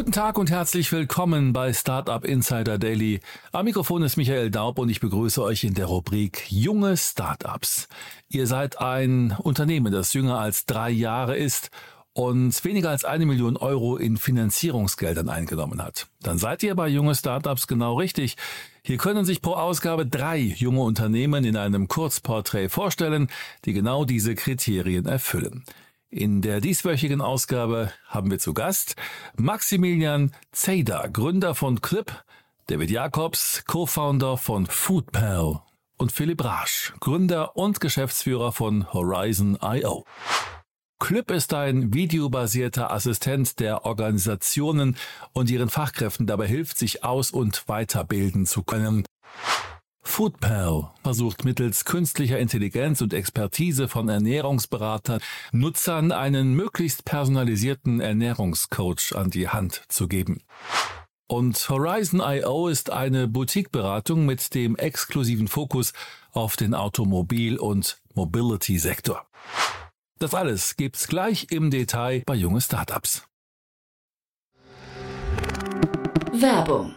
Guten Tag und herzlich willkommen bei Startup Insider Daily. Am Mikrofon ist Michael Daub und ich begrüße euch in der Rubrik Junge Startups. Ihr seid ein Unternehmen, das jünger als drei Jahre ist und weniger als eine Million Euro in Finanzierungsgeldern eingenommen hat. Dann seid ihr bei junge Startups genau richtig. Hier können sich pro Ausgabe drei junge Unternehmen in einem Kurzporträt vorstellen, die genau diese Kriterien erfüllen. In der dieswöchigen Ausgabe haben wir zu Gast Maximilian Zeder, Gründer von Clip, David Jacobs, Co-Founder von Foodpal und Philipp Rasch, Gründer und Geschäftsführer von Horizon.io. Clip ist ein videobasierter Assistent, der Organisationen und ihren Fachkräften dabei hilft, sich aus- und weiterbilden zu können. Foodpal versucht mittels künstlicher Intelligenz und Expertise von Ernährungsberatern Nutzern einen möglichst personalisierten Ernährungscoach an die Hand zu geben. Und Horizon.io ist eine Boutique-Beratung mit dem exklusiven Fokus auf den Automobil- und Mobility-Sektor. Das alles gibt's gleich im Detail bei junge Startups. Werbung.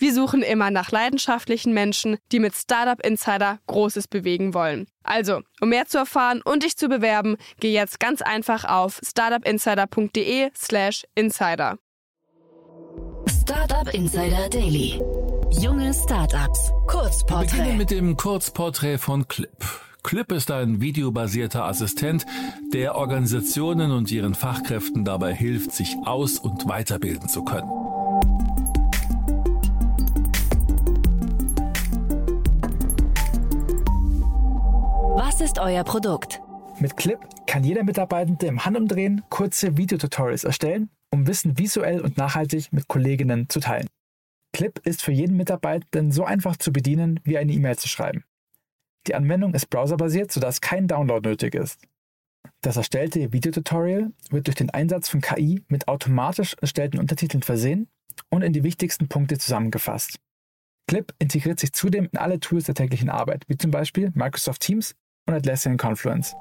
Wir suchen immer nach leidenschaftlichen Menschen, die mit Startup Insider Großes bewegen wollen. Also, um mehr zu erfahren und dich zu bewerben, geh jetzt ganz einfach auf startupinsider.de/slash insider. Startup Insider Daily. Junge Startups. Wir beginnen Kurzporträt. mit dem Kurzporträt von Clip. Clip ist ein videobasierter Assistent, der Organisationen und ihren Fachkräften dabei hilft, sich aus- und weiterbilden zu können. Euer Produkt? Mit Clip kann jeder Mitarbeitende im Handumdrehen kurze Videotutorials erstellen, um Wissen visuell und nachhaltig mit Kolleginnen zu teilen. Clip ist für jeden Mitarbeitenden so einfach zu bedienen, wie eine E-Mail zu schreiben. Die Anwendung ist browserbasiert, sodass kein Download nötig ist. Das erstellte Videotutorial wird durch den Einsatz von KI mit automatisch erstellten Untertiteln versehen und in die wichtigsten Punkte zusammengefasst. Clip integriert sich zudem in alle Tools der täglichen Arbeit, wie zum Beispiel Microsoft Teams und Atlassian Confluence.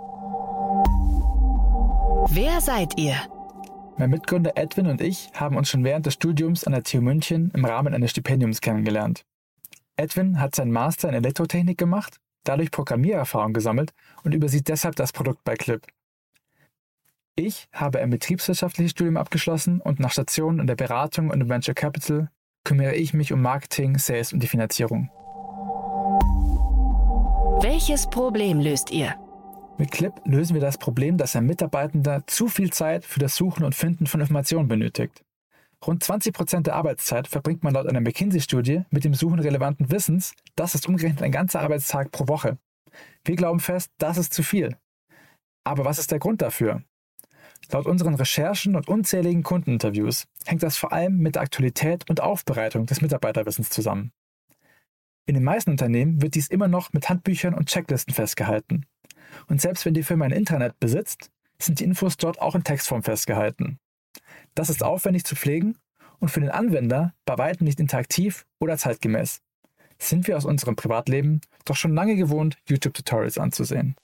Wer seid ihr? Mein Mitgründer Edwin und ich haben uns schon während des Studiums an der TU München im Rahmen eines Stipendiums kennengelernt. Edwin hat seinen Master in Elektrotechnik gemacht, dadurch Programmiererfahrung gesammelt und übersieht deshalb das Produkt bei Clip. Ich habe ein betriebswirtschaftliches Studium abgeschlossen und nach Stationen in der Beratung und im Venture Capital kümmere ich mich um Marketing, Sales und die Finanzierung. Welches Problem löst ihr? Mit Clip lösen wir das Problem, dass ein Mitarbeitender zu viel Zeit für das Suchen und Finden von Informationen benötigt. Rund 20 Prozent der Arbeitszeit verbringt man laut einer McKinsey-Studie mit dem Suchen relevanten Wissens. Das ist umgerechnet ein ganzer Arbeitstag pro Woche. Wir glauben fest, das ist zu viel. Aber was ist der Grund dafür? Laut unseren Recherchen und unzähligen Kundeninterviews hängt das vor allem mit der Aktualität und Aufbereitung des Mitarbeiterwissens zusammen. In den meisten Unternehmen wird dies immer noch mit Handbüchern und Checklisten festgehalten. Und selbst wenn die Firma ein Intranet besitzt, sind die Infos dort auch in Textform festgehalten. Das ist aufwendig zu pflegen und für den Anwender bei weitem nicht interaktiv oder zeitgemäß. Sind wir aus unserem Privatleben doch schon lange gewohnt, YouTube-Tutorials anzusehen.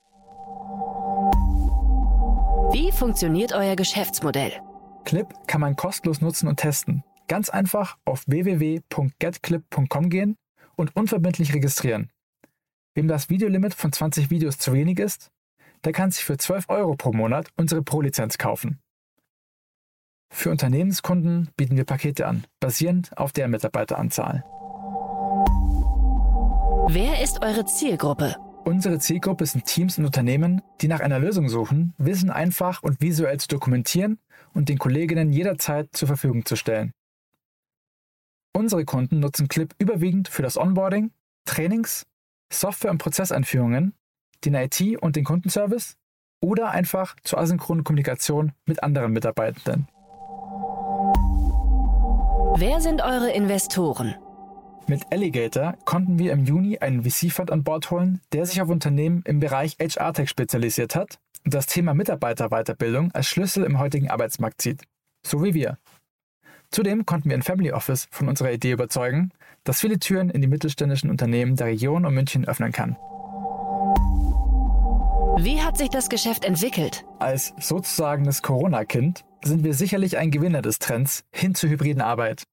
Wie funktioniert euer Geschäftsmodell? Clip kann man kostenlos nutzen und testen. Ganz einfach auf www.getclip.com gehen und unverbindlich registrieren. Wem das Videolimit von 20 Videos zu wenig ist, der kann sich für 12 Euro pro Monat unsere Pro-Lizenz kaufen. Für Unternehmenskunden bieten wir Pakete an, basierend auf der Mitarbeiteranzahl. Wer ist eure Zielgruppe? Unsere Zielgruppe sind Teams und Unternehmen, die nach einer Lösung suchen, Wissen einfach und visuell zu dokumentieren und den Kolleginnen jederzeit zur Verfügung zu stellen. Unsere Kunden nutzen Clip überwiegend für das Onboarding, Trainings, Software- und Prozesseinführungen, den IT- und den Kundenservice oder einfach zur asynchronen Kommunikation mit anderen Mitarbeitenden. Wer sind eure Investoren? Mit Alligator konnten wir im Juni einen VC-Fund an Bord holen, der sich auf Unternehmen im Bereich HR-Tech spezialisiert hat und das Thema Mitarbeiterweiterbildung als Schlüssel im heutigen Arbeitsmarkt sieht. So wie wir. Zudem konnten wir ein Family Office von unserer Idee überzeugen, das viele Türen in die mittelständischen Unternehmen der Region um München öffnen kann. Wie hat sich das Geschäft entwickelt? Als sozusagen das Corona-Kind sind wir sicherlich ein Gewinner des Trends hin zur hybriden Arbeit.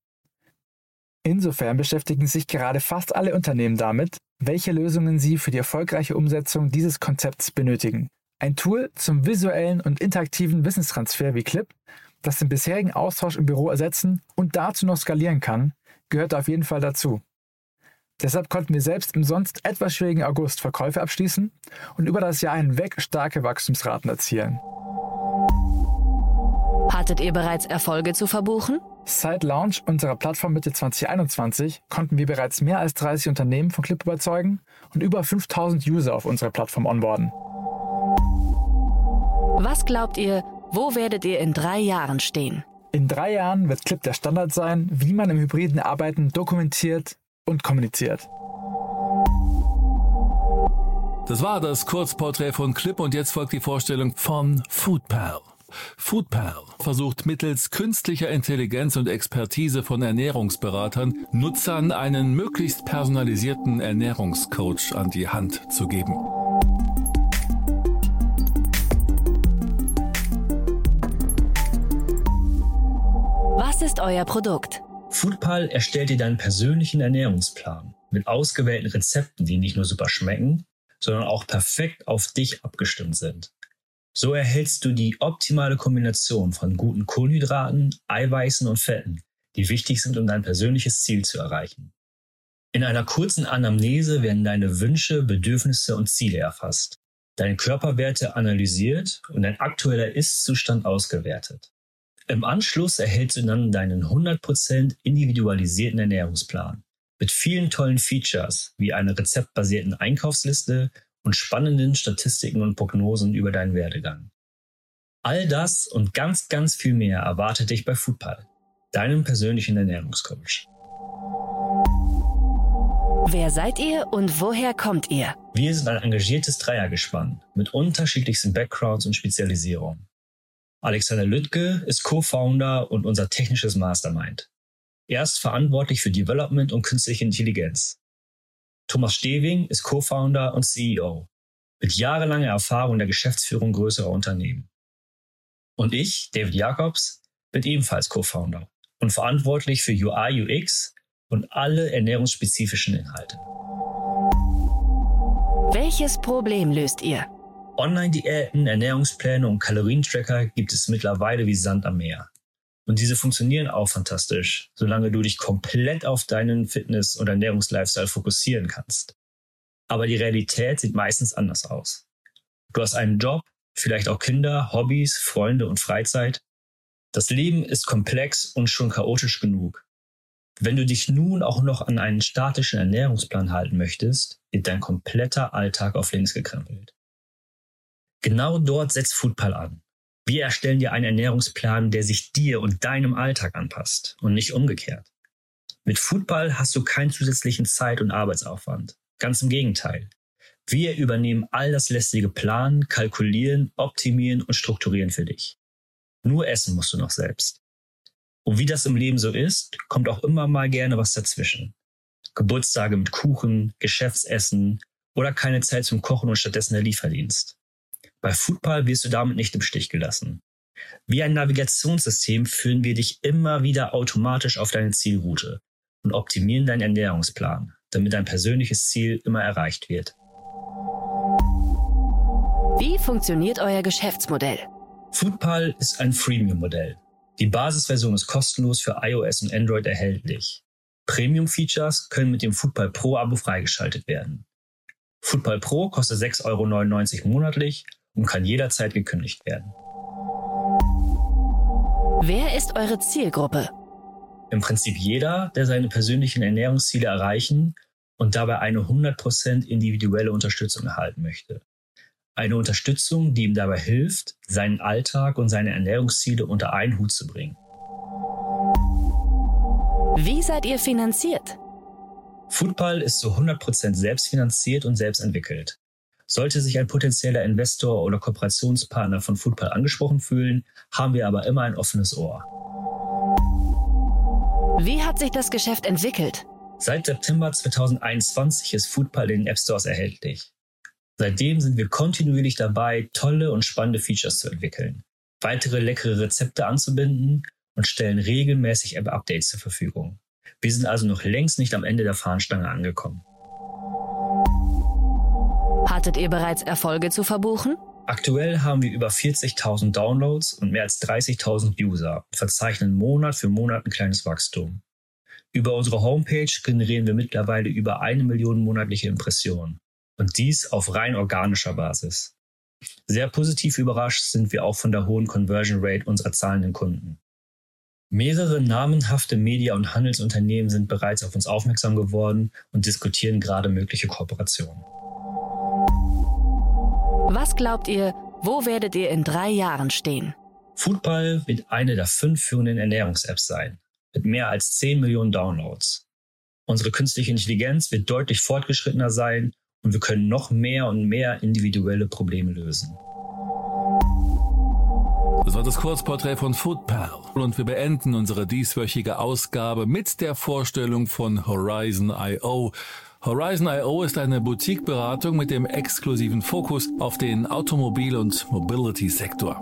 Insofern beschäftigen sich gerade fast alle Unternehmen damit, welche Lösungen sie für die erfolgreiche Umsetzung dieses Konzepts benötigen. Ein Tool zum visuellen und interaktiven Wissenstransfer wie Clip, das den bisherigen Austausch im Büro ersetzen und dazu noch skalieren kann, gehört auf jeden Fall dazu. Deshalb konnten wir selbst im sonst etwas schwierigen August Verkäufe abschließen und über das Jahr hinweg starke Wachstumsraten erzielen. Hattet ihr bereits Erfolge zu verbuchen? Seit Launch unserer Plattform Mitte 2021 konnten wir bereits mehr als 30 Unternehmen von Clip überzeugen und über 5000 User auf unserer Plattform onboarden. Was glaubt ihr, wo werdet ihr in drei Jahren stehen? In drei Jahren wird Clip der Standard sein, wie man im hybriden Arbeiten dokumentiert und kommuniziert. Das war das Kurzporträt von Clip und jetzt folgt die Vorstellung von Foodpal. Foodpal versucht mittels künstlicher Intelligenz und Expertise von Ernährungsberatern Nutzern einen möglichst personalisierten Ernährungscoach an die Hand zu geben. Euer Produkt? Foodpal erstellt dir deinen persönlichen Ernährungsplan mit ausgewählten Rezepten, die nicht nur super schmecken, sondern auch perfekt auf dich abgestimmt sind. So erhältst du die optimale Kombination von guten Kohlenhydraten, Eiweißen und Fetten, die wichtig sind, um dein persönliches Ziel zu erreichen. In einer kurzen Anamnese werden deine Wünsche, Bedürfnisse und Ziele erfasst, deine Körperwerte analysiert und dein aktueller Ist-Zustand ausgewertet. Im Anschluss erhältst du dann deinen 100% individualisierten Ernährungsplan mit vielen tollen Features wie einer rezeptbasierten Einkaufsliste und spannenden Statistiken und Prognosen über deinen Werdegang. All das und ganz, ganz viel mehr erwartet dich bei Foodpal, deinem persönlichen Ernährungscoach. Wer seid ihr und woher kommt ihr? Wir sind ein engagiertes Dreiergespann mit unterschiedlichsten Backgrounds und Spezialisierungen. Alexander Lüttke ist Co-Founder und unser technisches Mastermind. Er ist verantwortlich für Development und künstliche Intelligenz. Thomas Steving ist Co-Founder und CEO mit jahrelanger Erfahrung in der Geschäftsführung größerer Unternehmen. Und ich, David Jacobs, bin ebenfalls Co-Founder und verantwortlich für UI, UX und alle ernährungsspezifischen Inhalte. Welches Problem löst ihr? Online-Diäten, Ernährungspläne und Kalorientracker gibt es mittlerweile wie Sand am Meer. Und diese funktionieren auch fantastisch, solange du dich komplett auf deinen Fitness- und Ernährungslifestyle fokussieren kannst. Aber die Realität sieht meistens anders aus. Du hast einen Job, vielleicht auch Kinder, Hobbys, Freunde und Freizeit. Das Leben ist komplex und schon chaotisch genug. Wenn du dich nun auch noch an einen statischen Ernährungsplan halten möchtest, wird dein kompletter Alltag auf links gekrempelt. Genau dort setzt Foodpal an. Wir erstellen dir einen Ernährungsplan, der sich dir und deinem Alltag anpasst und nicht umgekehrt. Mit Foodball hast du keinen zusätzlichen Zeit- und Arbeitsaufwand. Ganz im Gegenteil. Wir übernehmen all das lästige Planen, Kalkulieren, Optimieren und Strukturieren für dich. Nur essen musst du noch selbst. Und wie das im Leben so ist, kommt auch immer mal gerne was dazwischen. Geburtstage mit Kuchen, Geschäftsessen oder keine Zeit zum Kochen und stattdessen der Lieferdienst. Bei Foodpal wirst du damit nicht im Stich gelassen. Wie ein Navigationssystem führen wir dich immer wieder automatisch auf deine Zielroute und optimieren deinen Ernährungsplan, damit dein persönliches Ziel immer erreicht wird. Wie funktioniert euer Geschäftsmodell? Foodpal ist ein Freemium-Modell. Die Basisversion ist kostenlos für iOS und Android erhältlich. Premium-Features können mit dem Football Pro-Abo freigeschaltet werden. Football Pro kostet 6,99 Euro monatlich und kann jederzeit gekündigt werden. Wer ist eure Zielgruppe? Im Prinzip jeder, der seine persönlichen Ernährungsziele erreichen und dabei eine 100% individuelle Unterstützung erhalten möchte. Eine Unterstützung, die ihm dabei hilft, seinen Alltag und seine Ernährungsziele unter einen Hut zu bringen. Wie seid ihr finanziert? Foodpal ist zu 100% selbstfinanziert und selbst entwickelt. Sollte sich ein potenzieller Investor oder Kooperationspartner von Foodpal angesprochen fühlen, haben wir aber immer ein offenes Ohr. Wie hat sich das Geschäft entwickelt? Seit September 2021 ist Foodpal in den App Stores erhältlich. Seitdem sind wir kontinuierlich dabei, tolle und spannende Features zu entwickeln, weitere leckere Rezepte anzubinden und stellen regelmäßig App-Updates zur Verfügung. Wir sind also noch längst nicht am Ende der Fahnenstange angekommen. Hattet ihr bereits Erfolge zu verbuchen? Aktuell haben wir über 40.000 Downloads und mehr als 30.000 User und verzeichnen Monat für Monat ein kleines Wachstum. Über unsere Homepage generieren wir mittlerweile über eine Million monatliche Impressionen. Und dies auf rein organischer Basis. Sehr positiv überrascht sind wir auch von der hohen Conversion Rate unserer zahlenden Kunden. Mehrere namenhafte Media- und Handelsunternehmen sind bereits auf uns aufmerksam geworden und diskutieren gerade mögliche Kooperationen. Was glaubt ihr, wo werdet ihr in drei Jahren stehen? Foodball wird eine der fünf führenden Ernährungs-Apps sein, mit mehr als 10 Millionen Downloads. Unsere künstliche Intelligenz wird deutlich fortgeschrittener sein und wir können noch mehr und mehr individuelle Probleme lösen. Das war das Kurzporträt von Foodpal und wir beenden unsere dieswöchige Ausgabe mit der Vorstellung von Horizon.io. Horizon.io ist eine Boutique-Beratung mit dem exklusiven Fokus auf den Automobil- und Mobility-Sektor.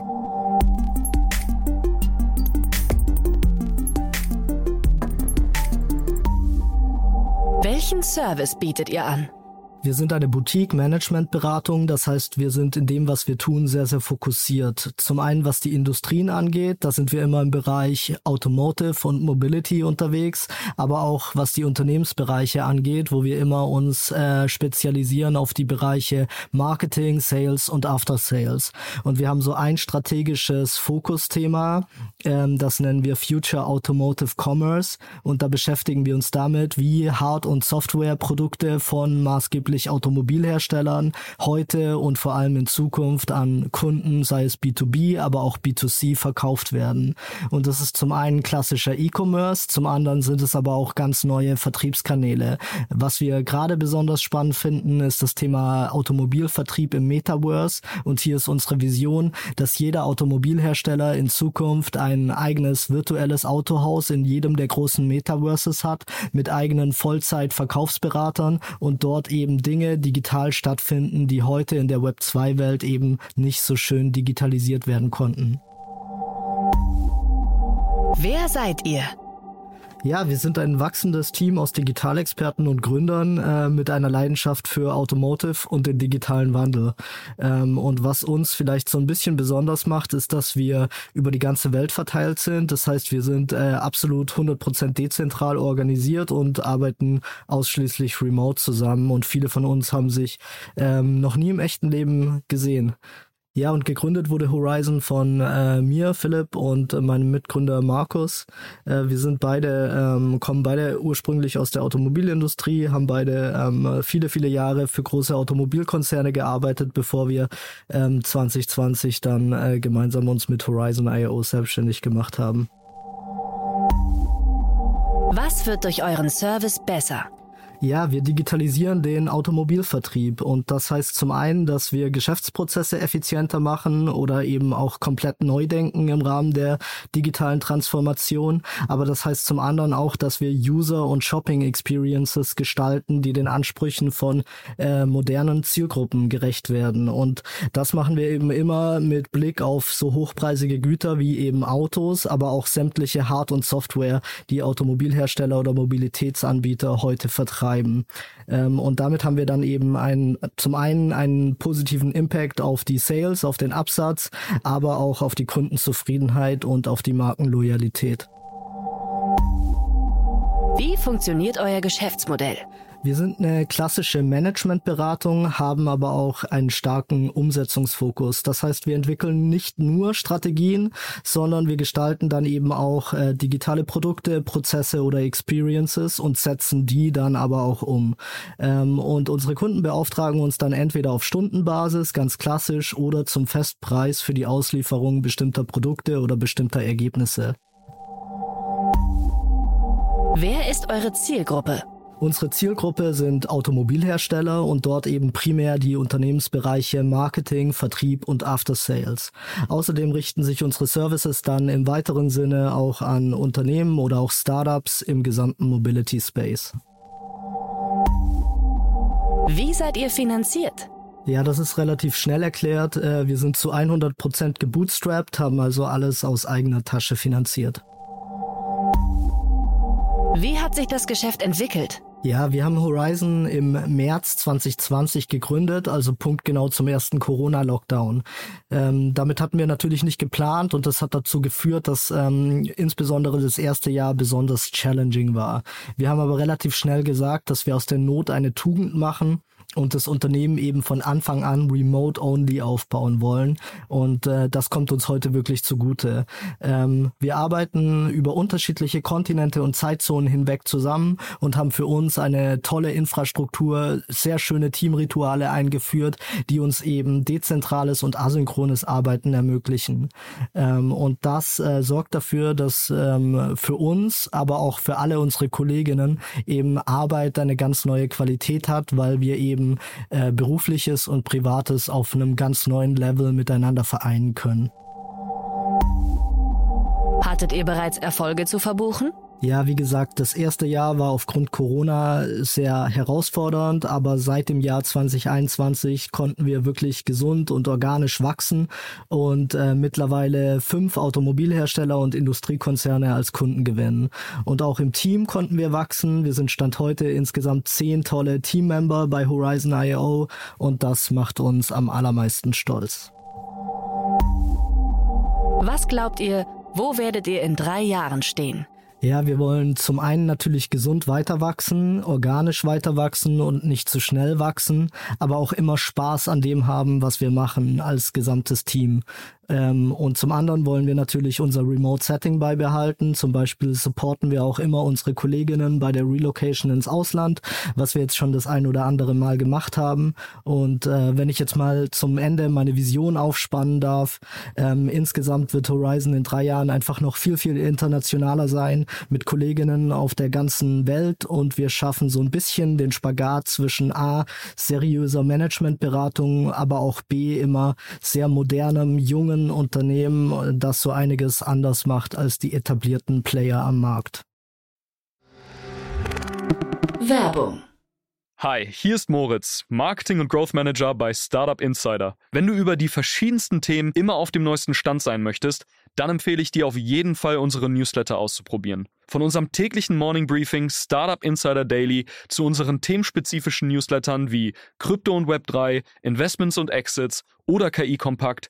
Welchen Service bietet ihr an? Wir sind eine Boutique-Management-Beratung, das heißt, wir sind in dem, was wir tun, sehr, sehr fokussiert. Zum einen, was die Industrien angeht, da sind wir immer im Bereich Automotive und Mobility unterwegs, aber auch was die Unternehmensbereiche angeht, wo wir immer uns äh, spezialisieren auf die Bereiche Marketing, Sales und After Sales. Und wir haben so ein strategisches Fokusthema, ähm, das nennen wir Future Automotive Commerce und da beschäftigen wir uns damit, wie Hard- und Softwareprodukte von maßgeblich maßgeblich Automobilherstellern heute und vor allem in Zukunft an Kunden, sei es B2B, aber auch B2C verkauft werden. Und das ist zum einen klassischer E-Commerce, zum anderen sind es aber auch ganz neue Vertriebskanäle. Was wir gerade besonders spannend finden, ist das Thema Automobilvertrieb im Metaverse. Und hier ist unsere Vision, dass jeder Automobilhersteller in Zukunft ein eigenes virtuelles Autohaus in jedem der großen Metaverses hat, mit eigenen Vollzeit-Verkaufsberatern und dort eben Dinge digital stattfinden, die heute in der Web 2 Welt eben nicht so schön digitalisiert werden konnten. Wer seid ihr? Ja, wir sind ein wachsendes Team aus Digitalexperten und Gründern äh, mit einer Leidenschaft für Automotive und den digitalen Wandel. Ähm, und was uns vielleicht so ein bisschen besonders macht, ist, dass wir über die ganze Welt verteilt sind. Das heißt, wir sind äh, absolut 100% dezentral organisiert und arbeiten ausschließlich remote zusammen. Und viele von uns haben sich ähm, noch nie im echten Leben gesehen. Ja, und gegründet wurde Horizon von äh, mir, Philipp, und äh, meinem Mitgründer Markus. Äh, wir sind beide, ähm, kommen beide ursprünglich aus der Automobilindustrie, haben beide ähm, viele, viele Jahre für große Automobilkonzerne gearbeitet, bevor wir ähm, 2020 dann äh, gemeinsam uns mit Horizon IO selbstständig gemacht haben. Was wird durch euren Service besser? Ja, wir digitalisieren den Automobilvertrieb. Und das heißt zum einen, dass wir Geschäftsprozesse effizienter machen oder eben auch komplett neu denken im Rahmen der digitalen Transformation, aber das heißt zum anderen auch, dass wir User und Shopping Experiences gestalten, die den Ansprüchen von äh, modernen Zielgruppen gerecht werden. Und das machen wir eben immer mit Blick auf so hochpreisige Güter wie eben Autos, aber auch sämtliche Hard- und Software, die Automobilhersteller oder Mobilitätsanbieter heute vertreiben betreiben. Ähm, und damit haben wir dann eben einen, zum einen einen positiven Impact auf die Sales, auf den Absatz, aber auch auf die Kundenzufriedenheit und auf die Markenloyalität. Wie funktioniert euer Geschäftsmodell? Wir sind eine klassische Managementberatung, haben aber auch einen starken Umsetzungsfokus. Das heißt, wir entwickeln nicht nur Strategien, sondern wir gestalten dann eben auch äh, digitale Produkte, Prozesse oder Experiences und setzen die dann aber auch um. Ähm, und unsere Kunden beauftragen uns dann entweder auf Stundenbasis, ganz klassisch, oder zum Festpreis für die Auslieferung bestimmter Produkte oder bestimmter Ergebnisse. Wer ist eure Zielgruppe? Unsere Zielgruppe sind Automobilhersteller und dort eben primär die Unternehmensbereiche Marketing, Vertrieb und After Sales. Außerdem richten sich unsere Services dann im weiteren Sinne auch an Unternehmen oder auch Startups im gesamten Mobility Space. Wie seid ihr finanziert? Ja, das ist relativ schnell erklärt. Äh, wir sind zu 100 Prozent gebootstrapped, haben also alles aus eigener Tasche finanziert. Wie hat sich das Geschäft entwickelt? Ja, wir haben Horizon im März 2020 gegründet, also punktgenau zum ersten Corona-Lockdown. Ähm, damit hatten wir natürlich nicht geplant und das hat dazu geführt, dass ähm, insbesondere das erste Jahr besonders challenging war. Wir haben aber relativ schnell gesagt, dass wir aus der Not eine Tugend machen und das Unternehmen eben von Anfang an remote-only aufbauen wollen. Und äh, das kommt uns heute wirklich zugute. Ähm, wir arbeiten über unterschiedliche Kontinente und Zeitzonen hinweg zusammen und haben für uns eine tolle Infrastruktur, sehr schöne Teamrituale eingeführt, die uns eben dezentrales und asynchrones Arbeiten ermöglichen. Ähm, und das äh, sorgt dafür, dass ähm, für uns, aber auch für alle unsere Kolleginnen eben Arbeit eine ganz neue Qualität hat, weil wir eben eben äh, berufliches und privates auf einem ganz neuen Level miteinander vereinen können. Hattet ihr bereits Erfolge zu verbuchen? Ja, wie gesagt, das erste Jahr war aufgrund Corona sehr herausfordernd, aber seit dem Jahr 2021 konnten wir wirklich gesund und organisch wachsen und äh, mittlerweile fünf Automobilhersteller und Industriekonzerne als Kunden gewinnen. Und auch im Team konnten wir wachsen. Wir sind Stand heute insgesamt zehn tolle Teammember bei Horizon IO und das macht uns am allermeisten stolz. Was glaubt ihr, wo werdet ihr in drei Jahren stehen? Ja, wir wollen zum einen natürlich gesund weiter wachsen, organisch weiter wachsen und nicht zu schnell wachsen, aber auch immer Spaß an dem haben, was wir machen als gesamtes Team. Ähm, und zum anderen wollen wir natürlich unser Remote-Setting beibehalten. Zum Beispiel supporten wir auch immer unsere Kolleginnen bei der Relocation ins Ausland, was wir jetzt schon das ein oder andere Mal gemacht haben. Und äh, wenn ich jetzt mal zum Ende meine Vision aufspannen darf, ähm, insgesamt wird Horizon in drei Jahren einfach noch viel, viel internationaler sein mit Kolleginnen auf der ganzen Welt und wir schaffen so ein bisschen den Spagat zwischen A, seriöser Managementberatung, aber auch B, immer sehr modernem, jungen ein Unternehmen, das so einiges anders macht als die etablierten Player am Markt. Werbung Hi, hier ist Moritz, Marketing und Growth Manager bei Startup Insider. Wenn du über die verschiedensten Themen immer auf dem neuesten Stand sein möchtest, dann empfehle ich dir auf jeden Fall unsere Newsletter auszuprobieren. Von unserem täglichen Morning Briefing Startup Insider Daily zu unseren themenspezifischen Newslettern wie Krypto und Web3, Investments und Exits oder KI Kompakt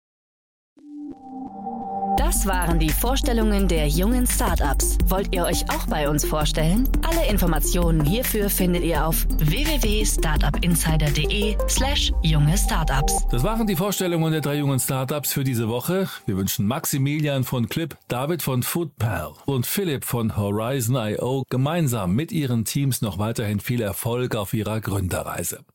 Das waren die Vorstellungen der jungen Startups. Wollt ihr euch auch bei uns vorstellen? Alle Informationen hierfür findet ihr auf www.startupinsider.de/slash junge Startups. Das waren die Vorstellungen der drei jungen Startups für diese Woche. Wir wünschen Maximilian von Clip, David von Foodpal und Philipp von Horizon IO gemeinsam mit ihren Teams noch weiterhin viel Erfolg auf ihrer Gründerreise.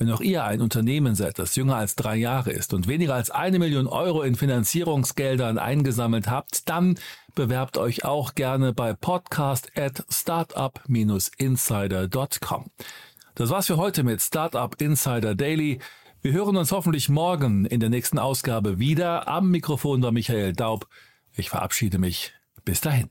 Wenn auch ihr ein Unternehmen seid, das jünger als drei Jahre ist und weniger als eine Million Euro in Finanzierungsgeldern eingesammelt habt, dann bewerbt euch auch gerne bei podcast at startup-insider.com. Das war's für heute mit Startup Insider Daily. Wir hören uns hoffentlich morgen in der nächsten Ausgabe wieder. Am Mikrofon war Michael Daub. Ich verabschiede mich. Bis dahin.